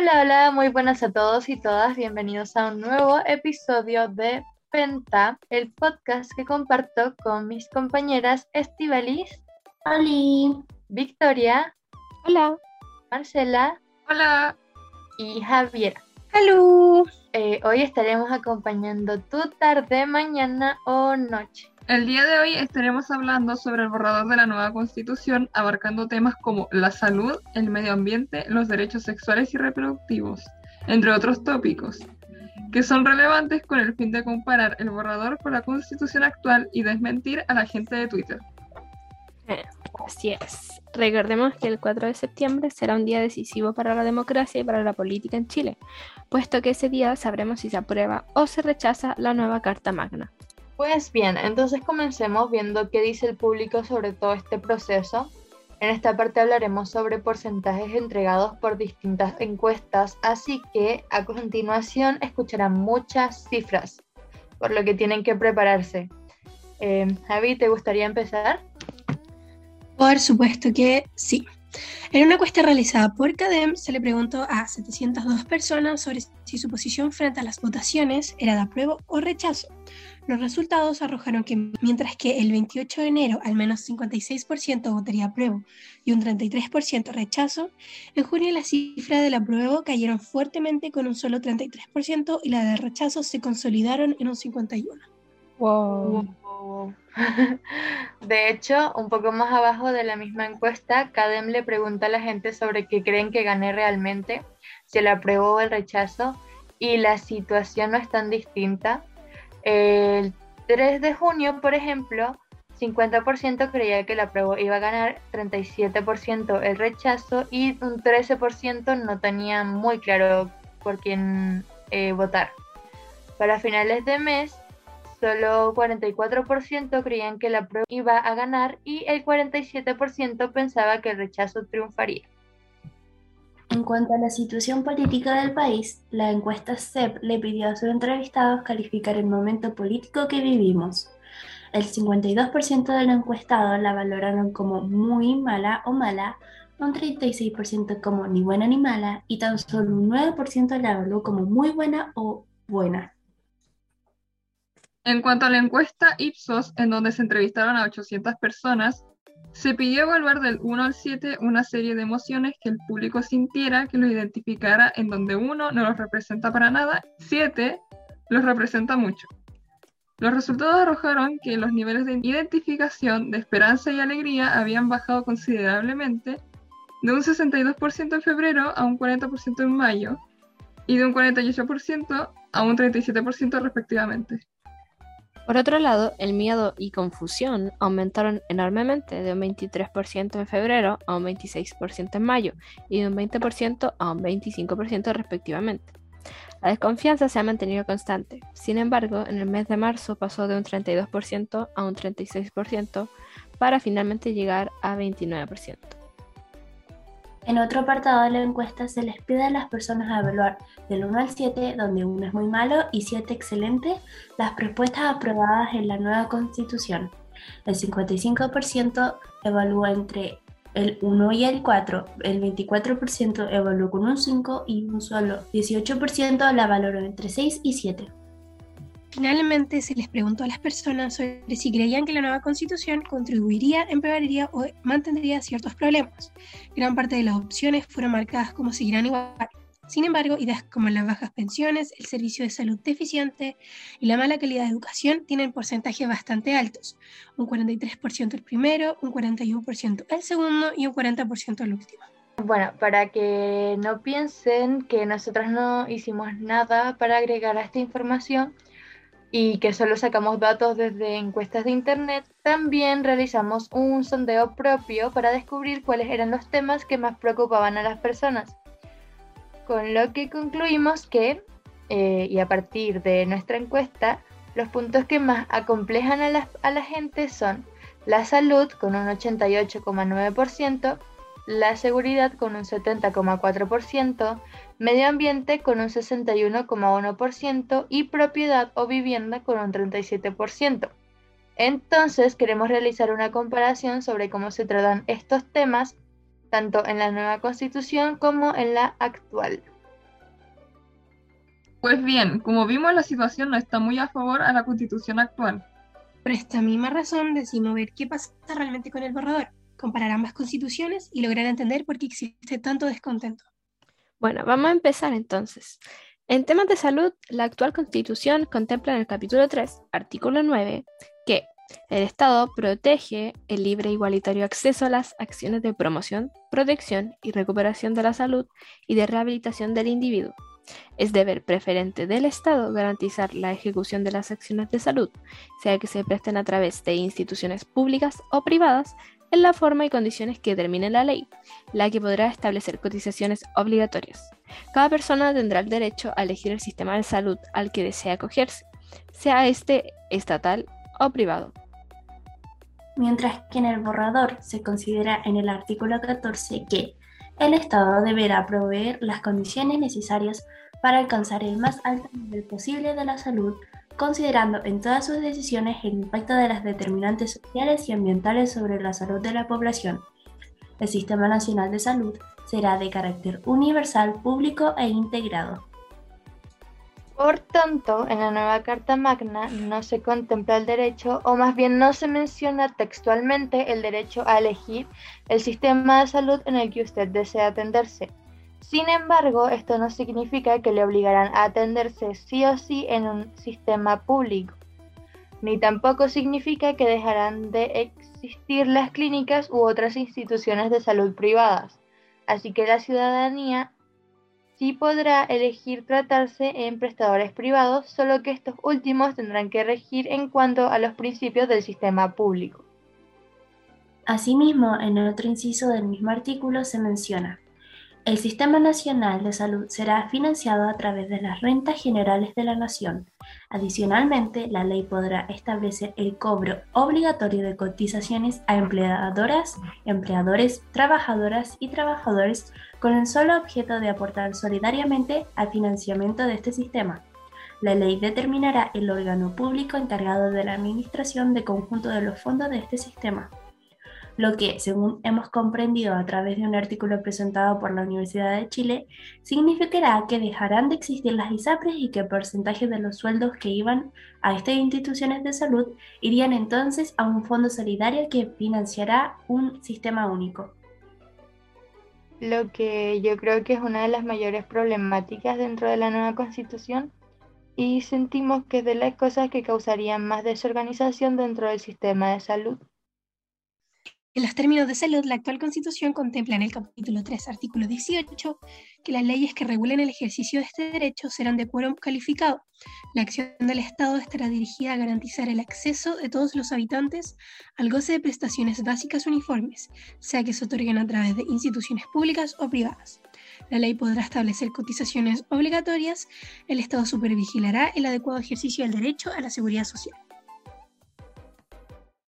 Hola, hola, muy buenas a todos y todas. Bienvenidos a un nuevo episodio de Penta, el podcast que comparto con mis compañeras Estivalis, ¡Holi! Victoria, Hola. Marcela Hola. y Javiera. Hello. Eh, hoy estaremos acompañando tu tarde, mañana o noche. El día de hoy estaremos hablando sobre el borrador de la nueva constitución, abarcando temas como la salud, el medio ambiente, los derechos sexuales y reproductivos, entre otros tópicos, que son relevantes con el fin de comparar el borrador con la constitución actual y desmentir a la gente de Twitter. Así es. Recordemos que el 4 de septiembre será un día decisivo para la democracia y para la política en Chile, puesto que ese día sabremos si se aprueba o se rechaza la nueva Carta Magna. Pues bien, entonces comencemos viendo qué dice el público sobre todo este proceso. En esta parte hablaremos sobre porcentajes entregados por distintas encuestas, así que a continuación escucharán muchas cifras, por lo que tienen que prepararse. Eh, Javi, ¿te gustaría empezar? Por supuesto que sí. En una encuesta realizada por CADEM se le preguntó a 702 personas sobre si su posición frente a las votaciones era de apruebo o rechazo. Los resultados arrojaron que mientras que el 28 de enero al menos 56% votaría apruebo y un 33% rechazo, en junio la cifra del apruebo cayeron fuertemente con un solo 33% y la de rechazo se consolidaron en un 51%. Wow. De hecho, un poco más abajo de la misma encuesta, Cadem le pregunta a la gente sobre qué creen que gane realmente, si el apruebo o el rechazo, y la situación no es tan distinta. El 3 de junio, por ejemplo, 50% creía que el apruebo iba a ganar, 37% el rechazo y un 13% no tenía muy claro por quién eh, votar. Para finales de mes, solo 44% creían que la prueba iba a ganar y el 47% pensaba que el rechazo triunfaría. En cuanto a la situación política del país, la encuesta CEP le pidió a sus entrevistados calificar el momento político que vivimos. El 52% de los encuestados la valoraron como muy mala o mala, un 36% como ni buena ni mala y tan solo un 9% la evaluó como muy buena o buena. En cuanto a la encuesta Ipsos, en donde se entrevistaron a 800 personas, se pidió evaluar del 1 al 7 una serie de emociones que el público sintiera que los identificara en donde 1 no los representa para nada, 7 los representa mucho. Los resultados arrojaron que los niveles de identificación, de esperanza y alegría habían bajado considerablemente de un 62% en febrero a un 40% en mayo y de un 48% a un 37% respectivamente. Por otro lado, el miedo y confusión aumentaron enormemente de un 23% en febrero a un 26% en mayo y de un 20% a un 25% respectivamente. La desconfianza se ha mantenido constante. Sin embargo, en el mes de marzo pasó de un 32% a un 36% para finalmente llegar a 29%. En otro apartado de la encuesta se les pide a las personas a evaluar del 1 al 7, donde 1 es muy malo y 7 excelente, las propuestas aprobadas en la nueva constitución. El 55% evalúa entre el 1 y el 4, el 24% evaluó con un 5 y un solo 18% la valoró entre 6 y 7. Finalmente se les preguntó a las personas sobre si creían que la nueva constitución contribuiría, empeoraría o mantendría ciertos problemas. Gran parte de las opciones fueron marcadas como seguirán igual. Sin embargo, ideas como las bajas pensiones, el servicio de salud deficiente y la mala calidad de educación tienen porcentajes bastante altos. Un 43% el primero, un 41% el segundo y un 40% el último. Bueno, para que no piensen que nosotros no hicimos nada para agregar a esta información, y que solo sacamos datos desde encuestas de Internet, también realizamos un sondeo propio para descubrir cuáles eran los temas que más preocupaban a las personas. Con lo que concluimos que, eh, y a partir de nuestra encuesta, los puntos que más acomplejan a la, a la gente son la salud con un 88,9%, la seguridad con un 70,4%, medio ambiente con un 61,1% y propiedad o vivienda con un 37%. Entonces queremos realizar una comparación sobre cómo se tratan estos temas tanto en la nueva constitución como en la actual. Pues bien, como vimos, la situación no está muy a favor a la constitución actual. Por esta misma razón decimos ver qué pasa realmente con el borrador, comparar ambas constituciones y lograr entender por qué existe tanto descontento. Bueno, vamos a empezar entonces. En temas de salud, la actual constitución contempla en el capítulo 3, artículo 9, que el Estado protege el libre e igualitario acceso a las acciones de promoción, protección y recuperación de la salud y de rehabilitación del individuo. Es deber preferente del Estado garantizar la ejecución de las acciones de salud, sea que se presten a través de instituciones públicas o privadas, en la forma y condiciones que determine la ley, la que podrá establecer cotizaciones obligatorias. Cada persona tendrá el derecho a elegir el sistema de salud al que desea acogerse, sea este estatal o privado. Mientras que en el borrador se considera en el artículo 14 que el Estado deberá proveer las condiciones necesarias para alcanzar el más alto nivel posible de la salud, considerando en todas sus decisiones el impacto de las determinantes sociales y ambientales sobre la salud de la población. El Sistema Nacional de Salud será de carácter universal, público e integrado. Por tanto, en la nueva Carta Magna no se contempla el derecho, o más bien no se menciona textualmente el derecho a elegir el sistema de salud en el que usted desea atenderse. Sin embargo, esto no significa que le obligarán a atenderse sí o sí en un sistema público, ni tampoco significa que dejarán de existir las clínicas u otras instituciones de salud privadas. Así que la ciudadanía sí podrá elegir tratarse en prestadores privados, solo que estos últimos tendrán que regir en cuanto a los principios del sistema público. Asimismo, en otro inciso del mismo artículo se menciona, el Sistema Nacional de Salud será financiado a través de las rentas generales de la Nación. Adicionalmente, la ley podrá establecer el cobro obligatorio de cotizaciones a empleadoras, empleadores, trabajadoras y trabajadores con el solo objeto de aportar solidariamente al financiamiento de este sistema. La ley determinará el órgano público encargado de la administración de conjunto de los fondos de este sistema lo que, según hemos comprendido a través de un artículo presentado por la Universidad de Chile, significará que dejarán de existir las ISAPRES y que el porcentaje de los sueldos que iban a estas instituciones de salud irían entonces a un fondo solidario que financiará un sistema único. Lo que yo creo que es una de las mayores problemáticas dentro de la nueva constitución y sentimos que de las cosas que causarían más desorganización dentro del sistema de salud. En los términos de salud, la actual Constitución contempla en el capítulo 3, artículo 18, que las leyes que regulen el ejercicio de este derecho serán de quórum calificado. La acción del Estado estará dirigida a garantizar el acceso de todos los habitantes al goce de prestaciones básicas uniformes, sea que se otorguen a través de instituciones públicas o privadas. La ley podrá establecer cotizaciones obligatorias. El Estado supervigilará el adecuado ejercicio del derecho a la seguridad social.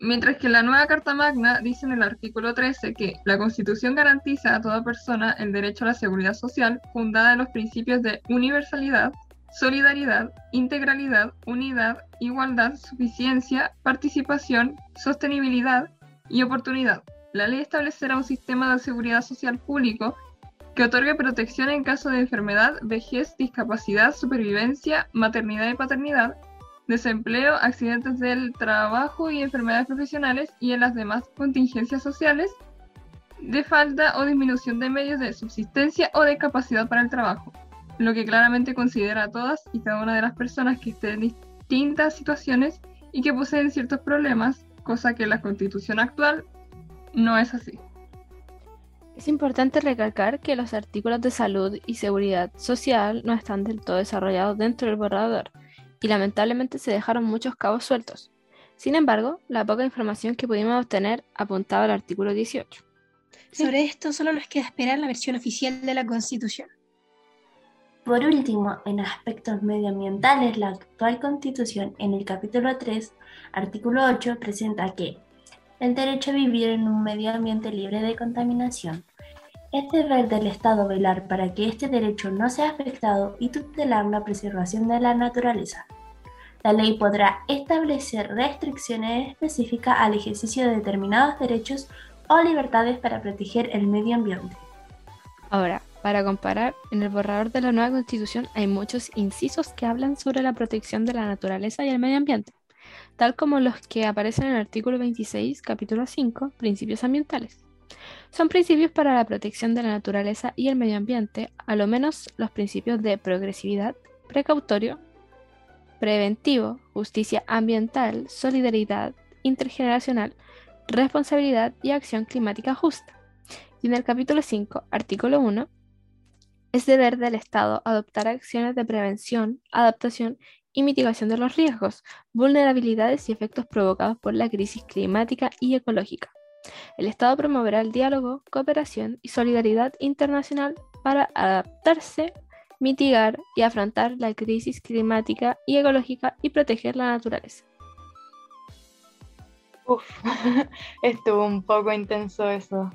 Mientras que la nueva Carta Magna dice en el artículo 13 que la Constitución garantiza a toda persona el derecho a la seguridad social fundada en los principios de universalidad, solidaridad, integralidad, unidad, igualdad, suficiencia, participación, sostenibilidad y oportunidad. La ley establecerá un sistema de seguridad social público que otorgue protección en caso de enfermedad, vejez, discapacidad, supervivencia, maternidad y paternidad, desempleo, accidentes del trabajo y enfermedades profesionales y en las demás contingencias sociales de falta o disminución de medios de subsistencia o de capacidad para el trabajo, lo que claramente considera a todas y cada una de las personas que estén en distintas situaciones y que poseen ciertos problemas, cosa que la constitución actual no es así. Es importante recalcar que los artículos de salud y seguridad social no están del todo desarrollados dentro del borrador, y lamentablemente se dejaron muchos cabos sueltos. Sin embargo, la poca información que pudimos obtener apuntaba al artículo 18. Sobre esto solo nos queda esperar la versión oficial de la Constitución. Por último, en aspectos medioambientales, la actual Constitución en el capítulo 3, artículo 8, presenta que el derecho a vivir en un medio ambiente libre de contaminación. Es deber del Estado velar para que este derecho no sea afectado y tutelar la preservación de la naturaleza. La ley podrá establecer restricciones específicas al ejercicio de determinados derechos o libertades para proteger el medio ambiente. Ahora, Para comparar, en el borrador de la nueva constitución hay muchos incisos que hablan sobre la protección de la naturaleza y el medio ambiente, tal como los que aparecen en el artículo 26, capítulo 5, principios ambientales. Son principios para la protección de la naturaleza y el medio ambiente, a lo menos los principios de progresividad, precautorio, preventivo, justicia ambiental, solidaridad intergeneracional, responsabilidad y acción climática justa. Y en el capítulo 5, artículo 1, es deber del Estado adoptar acciones de prevención, adaptación y mitigación de los riesgos, vulnerabilidades y efectos provocados por la crisis climática y ecológica. El Estado promoverá el diálogo, cooperación y solidaridad internacional para adaptarse, mitigar y afrontar la crisis climática y ecológica y proteger la naturaleza. Uf, estuvo un poco intenso eso.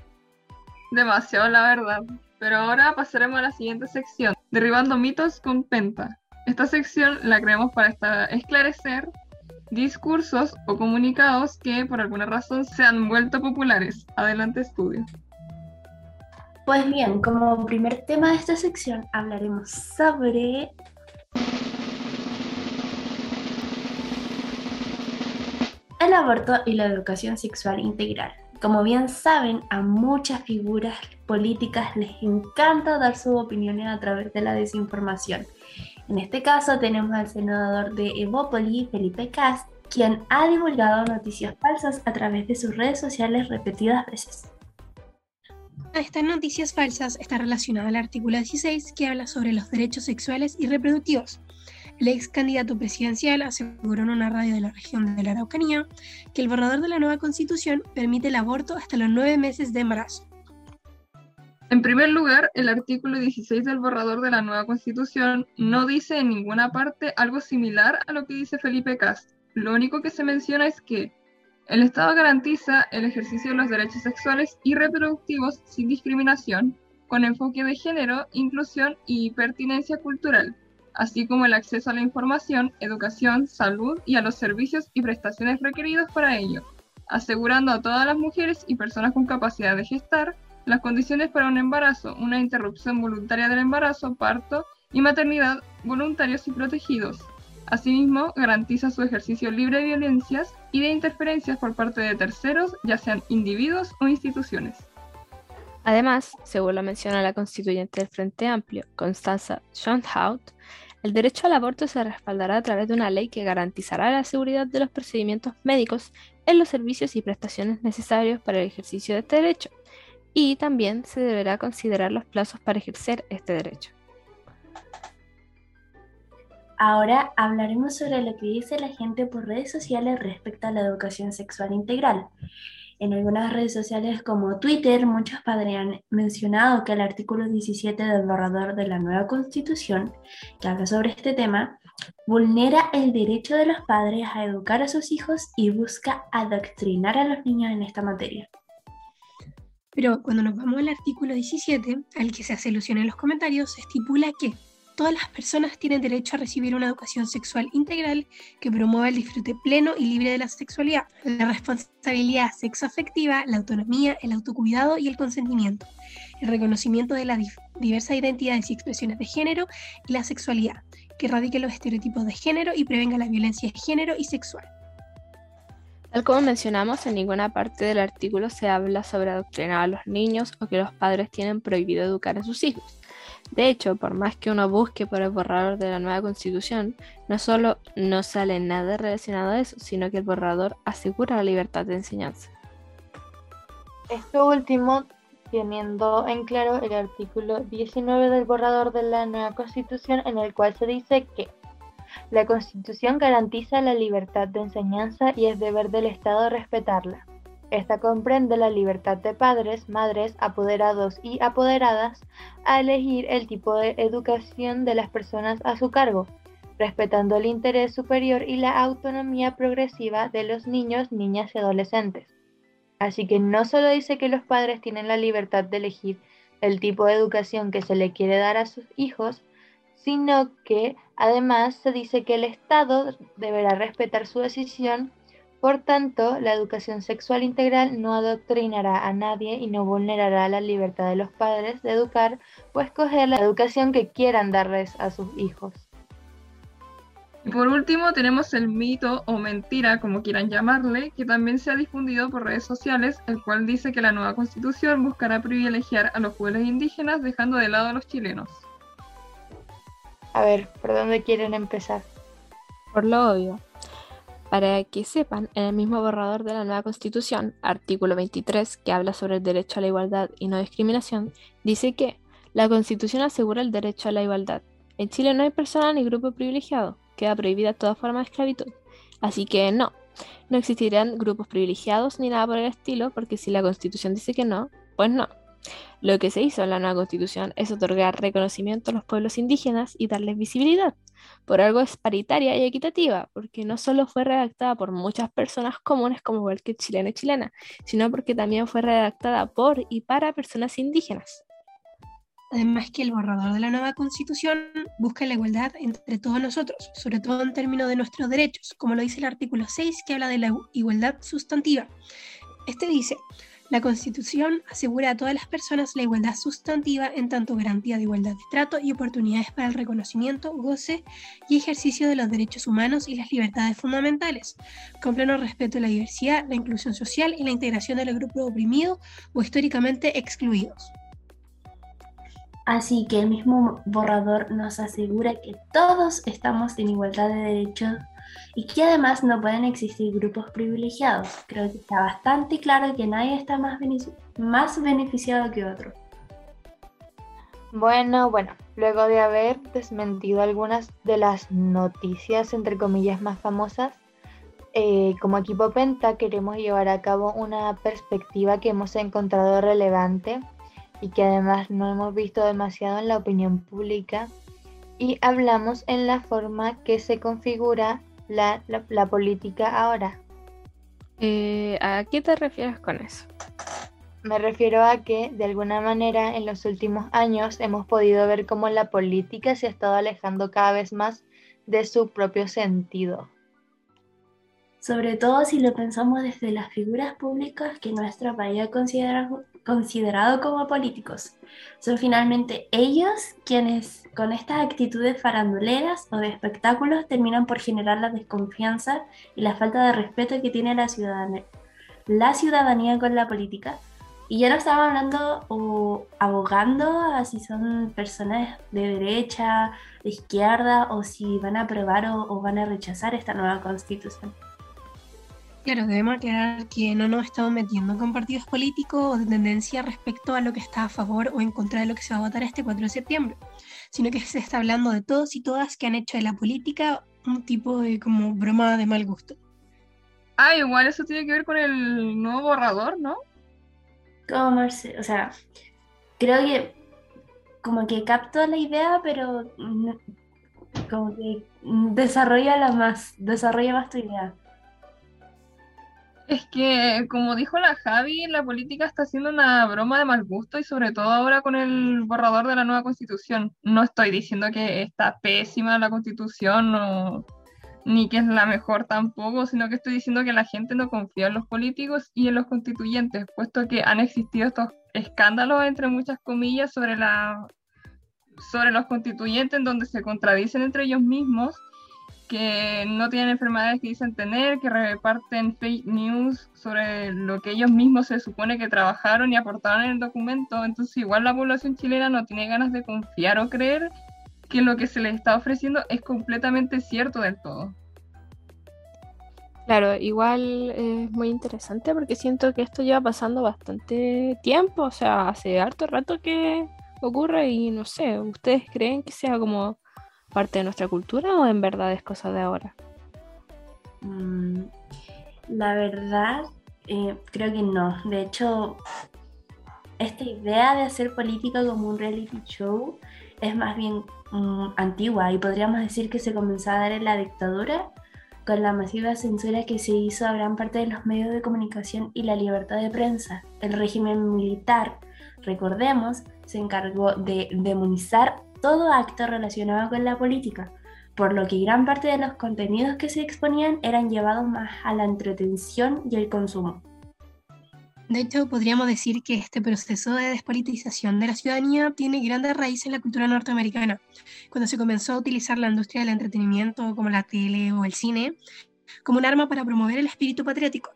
Demasiado, la verdad. Pero ahora pasaremos a la siguiente sección, derribando mitos con Penta. Esta sección la creamos para esclarecer discursos o comunicados que por alguna razón se han vuelto populares. Adelante, estudio. Pues bien, como primer tema de esta sección hablaremos sobre el aborto y la educación sexual integral. Como bien saben, a muchas figuras políticas les encanta dar sus opiniones a través de la desinformación. En este caso tenemos al senador de Evópoli, Felipe Cast, quien ha divulgado noticias falsas a través de sus redes sociales repetidas veces. Estas noticias falsas está relacionado el artículo 16 que habla sobre los derechos sexuales y reproductivos. El ex candidato presidencial aseguró en una radio de la región de la Araucanía que el borrador de la nueva constitución permite el aborto hasta los nueve meses de embarazo. En primer lugar, el artículo 16 del borrador de la nueva constitución no dice en ninguna parte algo similar a lo que dice Felipe Cast. Lo único que se menciona es que el Estado garantiza el ejercicio de los derechos sexuales y reproductivos sin discriminación, con enfoque de género, inclusión y pertinencia cultural, así como el acceso a la información, educación, salud y a los servicios y prestaciones requeridos para ello, asegurando a todas las mujeres y personas con capacidad de gestar las condiciones para un embarazo, una interrupción voluntaria del embarazo, parto y maternidad voluntarios y protegidos. Asimismo, garantiza su ejercicio libre de violencias y de interferencias por parte de terceros, ya sean individuos o instituciones. Además, según lo menciona la constituyente del Frente Amplio, Constanza Schoenhout, el derecho al aborto se respaldará a través de una ley que garantizará la seguridad de los procedimientos médicos en los servicios y prestaciones necesarios para el ejercicio de este derecho, y también se deberá considerar los plazos para ejercer este derecho. Ahora hablaremos sobre lo que dice la gente por redes sociales respecto a la educación sexual integral. En algunas redes sociales como Twitter, muchos padres han mencionado que el artículo 17 del borrador de la nueva constitución, que habla sobre este tema, vulnera el derecho de los padres a educar a sus hijos y busca adoctrinar a los niños en esta materia. Pero cuando nos vamos al artículo 17, al que se hace alusión en los comentarios, se estipula que todas las personas tienen derecho a recibir una educación sexual integral que promueva el disfrute pleno y libre de la sexualidad, la responsabilidad sexoafectiva, la autonomía, el autocuidado y el consentimiento, el reconocimiento de las diversas identidades y expresiones de género y la sexualidad, que erradique los estereotipos de género y prevenga la violencia de género y sexual. Tal como mencionamos, en ninguna parte del artículo se habla sobre adoctrinar a los niños o que los padres tienen prohibido educar a sus hijos. De hecho, por más que uno busque por el borrador de la nueva constitución, no solo no sale nada relacionado a eso, sino que el borrador asegura la libertad de enseñanza. Esto último teniendo en claro el artículo 19 del borrador de la nueva constitución en el cual se dice que la constitución garantiza la libertad de enseñanza y es deber del Estado respetarla. Esta comprende la libertad de padres, madres, apoderados y apoderadas a elegir el tipo de educación de las personas a su cargo, respetando el interés superior y la autonomía progresiva de los niños, niñas y adolescentes. Así que no solo dice que los padres tienen la libertad de elegir el tipo de educación que se le quiere dar a sus hijos, sino que además se dice que el Estado deberá respetar su decisión Por tanto, la educación sexual integral no adoctrinará a nadie y no vulnerará la libertad de los padres de educar o escoger la educación que quieran darles a sus hijos. Y por último tenemos el mito o mentira, como quieran llamarle, que también se ha difundido por redes sociales, el cual dice que la nueva constitución buscará privilegiar a los pueblos indígenas dejando de lado a los chilenos. A ver, ¿por dónde quieren empezar? Por lo obvio. Para que sepan, en el mismo borrador de la nueva Constitución, artículo 23, que habla sobre el derecho a la igualdad y no discriminación, dice que la Constitución asegura el derecho a la igualdad. En Chile no hay persona ni grupo privilegiado queda prohibida toda forma de esclavitud. Así que no, no existirán grupos privilegiados ni nada por el estilo, porque si la constitución dice que no, pues no. Lo que se hizo en la nueva constitución es otorgar reconocimiento a los pueblos indígenas y darles visibilidad. Por algo es paritaria y equitativa, porque no solo fue redactada por muchas personas comunes como cualquier chileno y chilena, sino porque también fue redactada por y para personas indígenas. Además que el borrador de la nueva constitución busca la igualdad entre todos nosotros, sobre todo en términos de nuestros derechos, como lo dice el artículo 6 que habla de la igualdad sustantiva. Este dice, la Constitución asegura a todas las personas la igualdad sustantiva en tanto garantía de igualdad de trato y oportunidades para el reconocimiento, goce y ejercicio de los derechos humanos y las libertades fundamentales, con pleno respeto a la diversidad, la inclusión social y la integración de los grupos oprimidos o históricamente excluidos. Así que el mismo borrador nos asegura que todos estamos en igualdad de derechos y que además no pueden existir grupos privilegiados. Creo que está bastante claro que nadie está más, más beneficiado que otro. Bueno, bueno, luego de haber desmentido algunas de las noticias, entre comillas, más famosas, eh, como equipo Penta queremos llevar a cabo una perspectiva que hemos encontrado relevante y que además no hemos visto demasiado en la opinión pública y hablamos en la forma que se configura la, política ahora. Eh, ¿A qué te refieres con eso? Me refiero a que de alguna manera en los últimos años hemos podido ver cómo la política se ha estado alejando cada vez más de su propio sentido. Sobre todo si lo pensamos desde las figuras públicas que nuestro país ha considerado, considerado como políticos. Son finalmente ellos quienes con estas actitudes faranduleras o de espectáculos terminan por generar la desconfianza y la falta de respeto que tiene la ciudadanía, la ciudadanía con la política. Y ya no estaba hablando o abogando a si son personas de derecha, de izquierda, o si van a aprobar o van a rechazar esta nueva constitución. Claro, debemos aclarar que no nos estamos metiendo con partidos políticos o de tendencia respecto a lo que está a favor o en contra de lo que se va a votar este 4 de septiembre, sino que se está hablando de todos y todas que han hecho de la política un tipo de como broma de mal gusto. Ah, igual eso tiene que ver con el nuevo borrador, ¿no? Como, o sea, creo que como que capto la idea, pero como que desarrolla la más, desarrolla más tu idea. Es que, como dijo la Javi, la política está haciendo una broma de mal gusto y sobre todo ahora con el borrador de la nueva constitución. No estoy diciendo que está pésima la constitución ni que es la mejor tampoco, sino que estoy diciendo que la gente no confía en los políticos y en los constituyentes, puesto que han existido estos escándalos, entre muchas comillas, sobre, sobre los constituyentes en donde se contradicen entre ellos mismos que no tienen enfermedades que dicen tener, que reparten fake news sobre lo que ellos mismos se supone que trabajaron y aportaron en el documento. Entonces igual la población chilena no tiene ganas de confiar o creer que lo que se les está ofreciendo es completamente cierto del todo. Claro, igual es muy interesante porque siento que esto lleva pasando bastante tiempo, o sea, hace harto rato que ocurre y no sé, ¿ustedes creen que sea como parte de nuestra cultura o en verdad es cosa de ahora? Mm, la verdad, eh, creo que no. De hecho, esta idea de hacer política como un reality show es más bien mm, antigua y podríamos decir que se comenzó a dar en la dictadura con la masiva censura que se hizo a gran parte de los medios de comunicación y la libertad de prensa. El régimen militar, recordemos, se encargó de demonizar todo acto relacionado con la política, por lo que gran parte de los contenidos que se exponían eran llevados más a la entretención y el consumo. De hecho, podríamos decir que este proceso de despolitización de la ciudadanía tiene grandes raíces en la cultura norteamericana, cuando se comenzó a utilizar la industria del entretenimiento como la tele o el cine como un arma para promover el espíritu patriótico.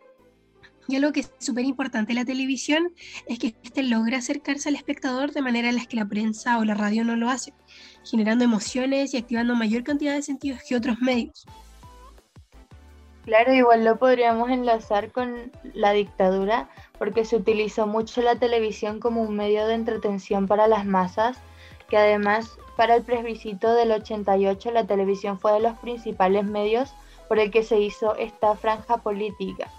Y algo que es súper importante en la televisión es que éste logra acercarse al espectador de manera en la que la prensa o la radio no lo hace, generando emociones y activando mayor cantidad de sentidos que otros medios. Claro, igual lo podríamos enlazar con la dictadura porque se utilizó mucho la televisión como un medio de entretención para las masas, que además para el plebiscito del 88 la televisión fue de los principales medios por el que se hizo esta franja política.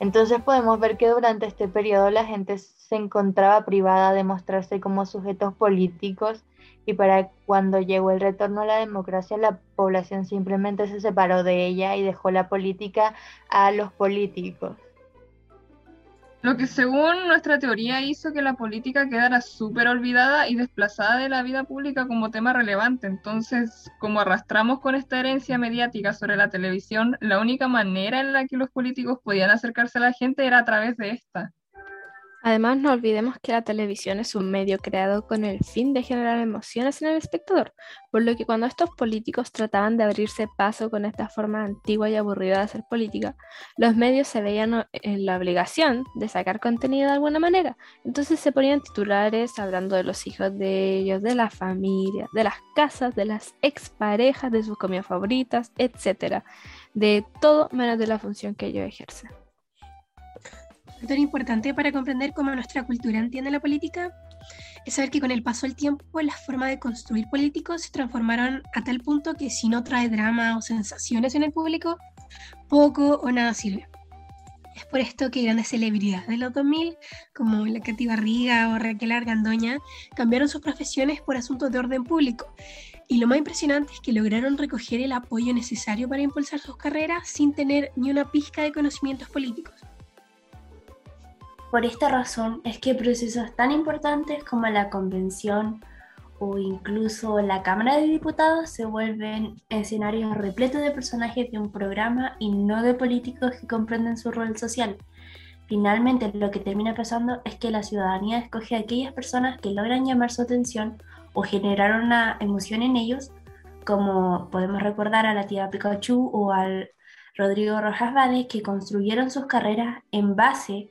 Entonces podemos ver que durante este periodo la gente se encontraba privada de mostrarse como sujetos políticos y para cuando llegó el retorno a la democracia la población simplemente se separó de ella y dejó la política a los políticos. Lo que según nuestra teoría hizo que la política quedara súper olvidada y desplazada de la vida pública como tema relevante. Entonces, como arrastramos con esta herencia mediática sobre la televisión, la única manera en la que los políticos podían acercarse a la gente era a través de esta. Además, no olvidemos que la televisión es un medio creado con el fin de generar emociones en el espectador, por lo que cuando estos políticos trataban de abrirse paso con esta forma antigua y aburrida de hacer política, los medios se veían en la obligación de sacar contenido de alguna manera. Entonces se ponían titulares hablando de los hijos de ellos, de la familia, de las casas, de las exparejas, de sus comidas favoritas, etc. De todo menos de la función que ellos ejercen factor importante para comprender cómo nuestra cultura entiende la política es saber que con el paso del tiempo las formas de construir políticos se transformaron a tal punto que si no trae drama o sensaciones en el público, poco o nada sirve. Es por esto que grandes celebridades de los 2000, como la Katy Barriga o Raquel Argandoña, cambiaron sus profesiones por asuntos de orden público. Y lo más impresionante es que lograron recoger el apoyo necesario para impulsar sus carreras sin tener ni una pizca de conocimientos políticos. Por esta razón es que procesos tan importantes como la convención o incluso la Cámara de Diputados se vuelven escenarios repletos de personajes de un programa y no de políticos que comprenden su rol social. Finalmente, lo que termina pasando es que la ciudadanía escoge a aquellas personas que logran llamar su atención o generar una emoción en ellos, como podemos recordar a la tía Pikachu o al Rodrigo Rojas Vade, que construyeron sus carreras en base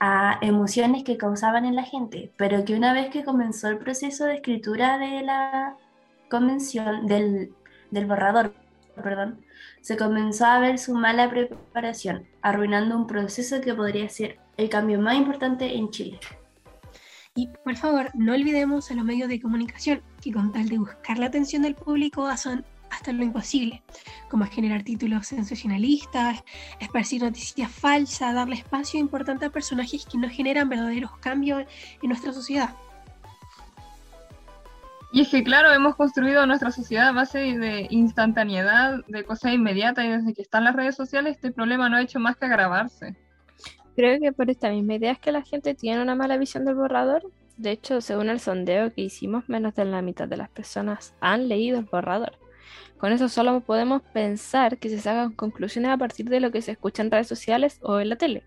a emociones que causaban en la gente, pero que una vez que comenzó el proceso de escritura de la convención, del, borrador, perdón, se comenzó a ver su mala preparación, arruinando un proceso que podría ser el cambio más importante en Chile. Y por favor, no olvidemos a los medios de comunicación, que con tal de buscar la atención del público hacen hasta lo imposible, como generar títulos sensacionalistas, esparcir noticias falsas, darle espacio importante a personajes que no generan verdaderos cambios en nuestra sociedad. Y es que, claro, hemos construido nuestra sociedad a base de instantaneidad, de cosas inmediatas, y desde que están las redes sociales, este problema no ha hecho más que agravarse. Creo que por esta misma idea es que la gente tiene una mala visión del borrador. De hecho, según el sondeo que hicimos, menos de la mitad de las personas han leído el borrador. Con eso solo podemos pensar que se sacan conclusiones a partir de lo que se escucha en redes sociales o en la tele.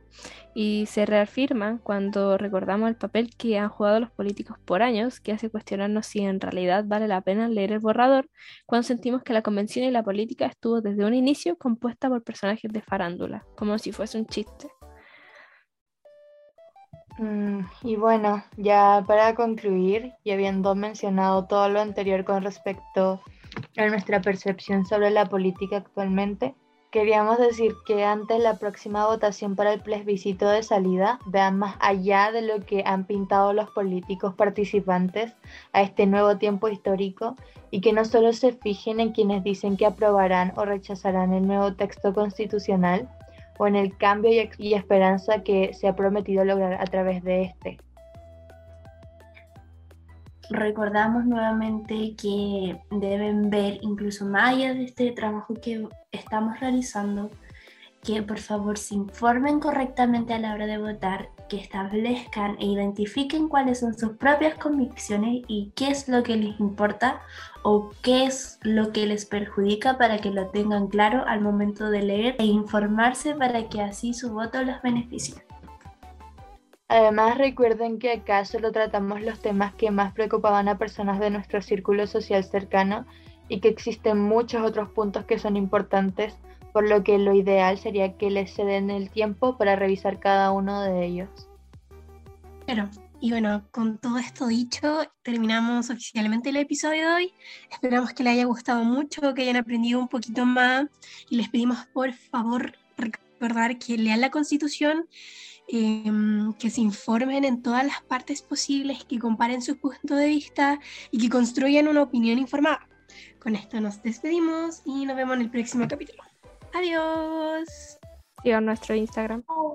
Y se reafirman cuando recordamos el papel que han jugado los políticos por años, que hace cuestionarnos si en realidad vale la pena leer el borrador, cuando sentimos que la convención y la política estuvo desde un inicio compuesta por personajes de farándula, como si fuese un chiste. Mm, y bueno, ya para concluir, y habiendo mencionado todo lo anterior con respecto nuestra percepción sobre la política actualmente, queríamos decir que antes la próxima votación para el plebiscito de salida vean más allá de lo que han pintado los políticos participantes a este nuevo tiempo histórico y que no solo se fijen en quienes dicen que aprobarán o rechazarán el nuevo texto constitucional o en el cambio y esperanza que se ha prometido lograr a través de este recordamos nuevamente que deben ver incluso más allá de este trabajo que estamos realizando que por favor se informen correctamente a la hora de votar, que establezcan e identifiquen cuáles son sus propias convicciones y qué es lo que les importa o qué es lo que les perjudica para que lo tengan claro al momento de leer e informarse para que así su voto los beneficie. Además, recuerden que acá solo tratamos los temas que más preocupaban a personas de nuestro círculo social cercano y que existen muchos otros puntos que son importantes por lo que lo ideal sería que les ceden el tiempo para revisar cada uno de ellos. Pero, y bueno, con todo esto dicho, terminamos oficialmente el episodio de hoy. Esperamos que les haya gustado mucho, que hayan aprendido un poquito más y les pedimos por favor recordar que lean la constitución, em, que se informen en todas las partes posibles, que comparen sus puntos de vista y que construyan una opinión informada. Con esto nos despedimos y nos vemos en el próximo capítulo. Adiós. Sigan nuestro Instagram.